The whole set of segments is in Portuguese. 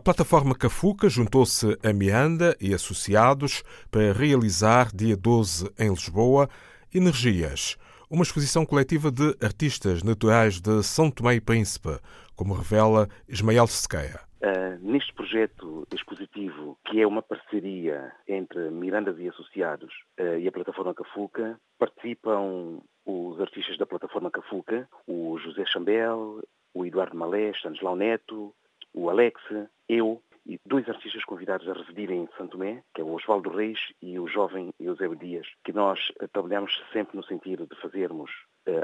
A plataforma Cafuca juntou-se a Mianda e associados para realizar, dia 12, em Lisboa, Energias, uma exposição coletiva de artistas naturais de São Tomé e Príncipe, como revela Ismael Sequeia. Uh, neste projeto expositivo, que é uma parceria entre Mirandas e Associados uh, e a plataforma Cafuca, participam os artistas da plataforma Cafuca, o José Chambel, o Eduardo Malé, Stanislau Neto, o Alex, eu e dois artistas convidados a residirem em Santo Tomé, que é o Osvaldo Reis e o jovem Eusébio Dias, que nós uh, trabalhamos sempre no sentido de fazermos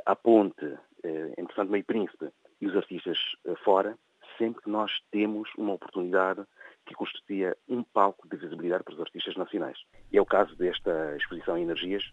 a ponte entre Santo Tomé e Príncipe e os artistas fora, sempre que nós temos uma oportunidade que constituía um palco de visibilidade para os artistas nacionais. E é o caso desta exposição Energias,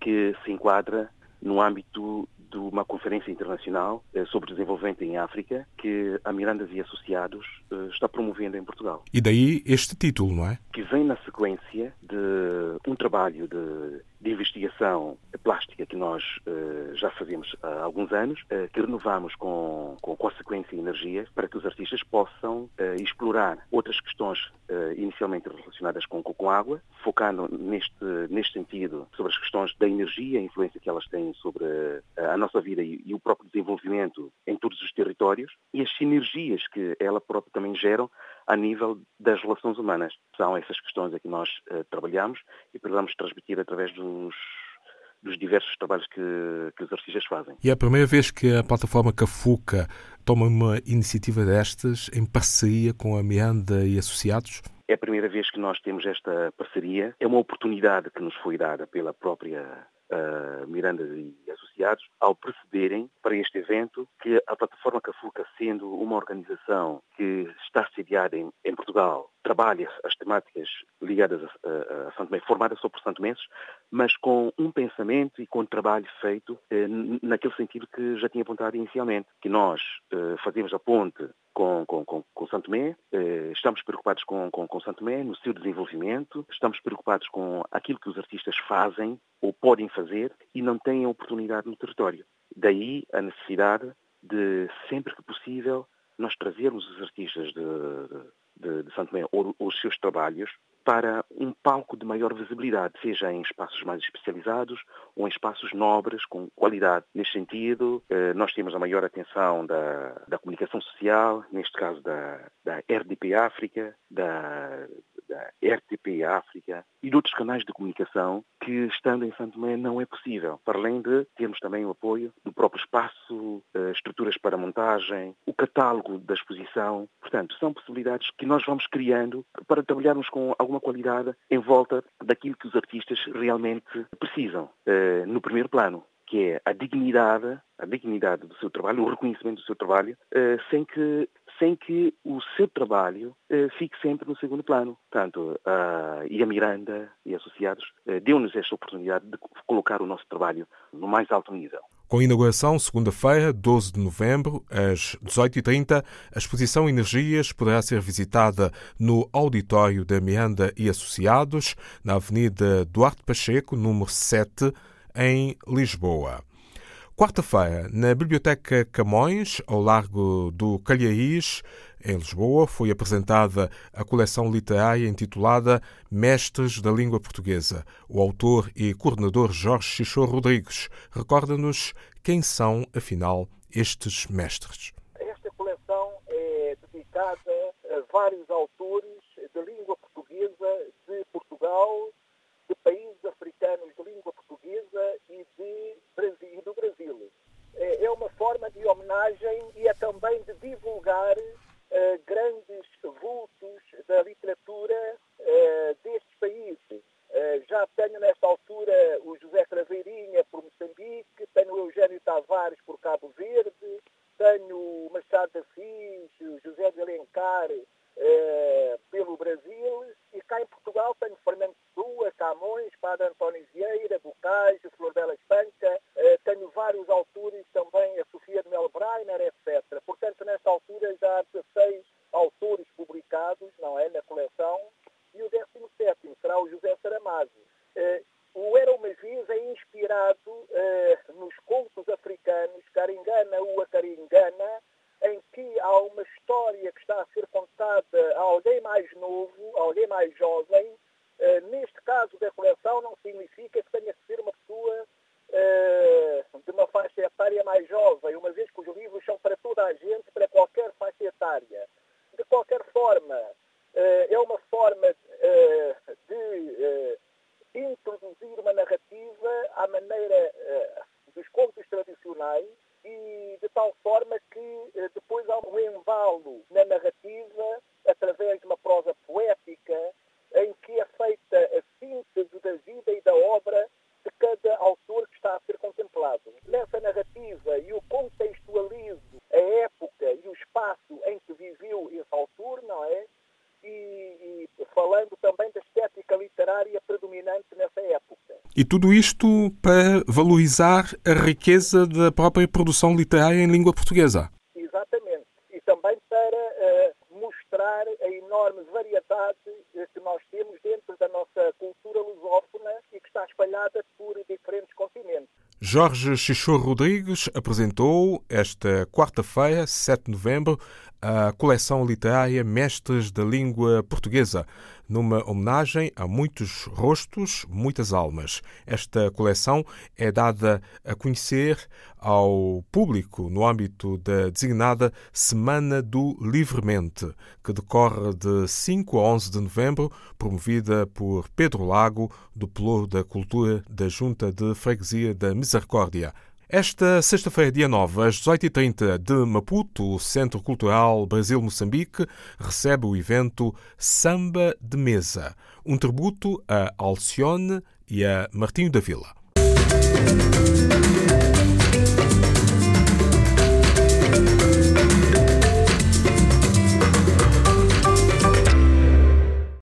que se enquadra no âmbito de uma conferência internacional eh, sobre desenvolvimento em África que a Mirandas e Associados eh, está promovendo em Portugal. E daí este título, não é? Que vem na sequência de um trabalho de de investigação plástica que nós uh, já fazemos há alguns anos, uh, que renovamos com, com consequência e energia para que os artistas possam uh, explorar outras questões inicialmente relacionadas com, com água, focando neste, neste sentido sobre as questões da energia, a influência que elas têm sobre a nossa vida e, e o próprio desenvolvimento em todos os territórios e as sinergias que ela própria também geram a nível das relações humanas. São essas questões a que nós trabalhamos e procuramos transmitir através dos, dos diversos trabalhos que, que, os artistas fazem. E é a primeira vez que a plataforma Cafuca toma uma iniciativa destas em parceria com a Meanda e associados? É a primeira vez que nós temos esta parceria. É uma oportunidade que nos foi dada pela própria uh, Miranda e associados ao perceberem para este evento que a plataforma Cafuca, sendo uma organização que está sediada em, em Portugal, trabalha as temáticas ligadas a, a, a Santo Tomé, formada só por Santo Menses, mas com um pensamento e com um trabalho feito eh, naquele sentido que já tinha apontado inicialmente, que nós eh, fazemos a ponte com, com, com, com Santo Tomé, eh, estamos preocupados com, com, com Santo Tomé no seu desenvolvimento, estamos preocupados com aquilo que os artistas fazem ou podem fazer e não têm oportunidade no território. Daí a necessidade de, sempre que possível, nós trazermos os artistas de, de, de Santo Tomé ou os seus trabalhos para um palco de maior visibilidade, seja em espaços mais especializados ou em espaços nobres, com qualidade. Neste sentido, eh, nós temos a maior atenção da, da comunicação social, neste caso da, da RDP África, da, da RTP África e de outros canais de comunicação que, estando em Santo Tomé, não é possível. Para além de termos também o apoio do próprio espaço, eh, estruturas para montagem, o catálogo da exposição. Portanto, são possibilidades que nós vamos criando para trabalharmos com alguma qualidade em volta daquilo que os artistas realmente precisam, eh, no primeiro plano que é a dignidade, a dignidade do seu trabalho, o reconhecimento do seu trabalho, eh, sem que sem que o seu trabalho eh, fique sempre no segundo plano. Portanto, a Miranda e associados eh, deu-nos esta oportunidade de colocar o nosso trabalho no mais alto nível. Com inauguração, segunda-feira, 12 de novembro, às 18h30, a exposição Energias poderá ser visitada no auditório da Miranda e Associados, na Avenida Duarte Pacheco, número 7, em Lisboa. Quarta-feira, na Biblioteca Camões, ao largo do Calhais, em Lisboa, foi apresentada a coleção literária intitulada Mestres da Língua Portuguesa. O autor e coordenador Jorge Xixô Rodrigues recorda-nos quem são, afinal, estes mestres. Esta coleção é dedicada a vários autores da língua portuguesa de Portugal, de países africanos de língua portuguesa e, de Brasil, do Brasil. É, é uma forma de homenagem e é também de divulgar uh, grandes vultos da literatura uh, destes países. Uh, já tenho nesta altura o José Craveirinha por Moçambique, tenho o Eugênio Tavares por Cabo Verde, tenho o Machado de Assis, o José de Alencar pelo Brasil e cá em Portugal tenho Fernando Sua, Camões, Padre António Vieira, Bocage, Flor Bela Espanca, eh, tenho vários autores também, a Sofia de Mel Breiner, etc. Portanto, nesta altura já há 16 autores publicados, não é, na coleção, e o 17 será o José Saramago. Eh, o Era uma Vez é inspirado eh, nos contos africanos, Caringana, Ua Caringana, em que há uma história que está a ser contada a alguém mais novo, a alguém mais jovem. Uh, neste caso da coleção não significa que tenha que ser uma pessoa de uma faixa etária mais jovem, uma vez que os livros são para toda a gente, para qualquer faixa etária. De qualquer forma, é uma forma de introduzir uma narrativa à maneira dos contos tradicionais e de tal forma que eh, depois há um embalo na narrativa através de uma prosa poética em que é feita a síntese da vida e da obra de cada autor que está a ser contemplado. Nessa narrativa e o contextualizo a época e o espaço em que viveu esse autor, não é? E, e falando também da estética literária predominante nessa época. E tudo isto para valorizar a riqueza da própria produção literária em língua portuguesa. Exatamente. E também para uh, mostrar a enorme variedade uh, que nós temos dentro da nossa cultura lusófona e que está espalhada por diferentes continentes. Jorge Chichor Rodrigues apresentou esta quarta-feira, 7 de novembro, a coleção literária Mestres da Língua Portuguesa, numa homenagem a muitos rostos, muitas almas. Esta coleção é dada a conhecer ao público no âmbito da designada Semana do Livremente, que decorre de 5 a 11 de novembro, promovida por Pedro Lago, do Pelour da Cultura da Junta de Freguesia da Misericórdia. Esta sexta-feira, dia 9, às 18h30, de Maputo, o Centro Cultural Brasil-Moçambique recebe o evento Samba de Mesa, um tributo a Alcione e a Martinho da Vila.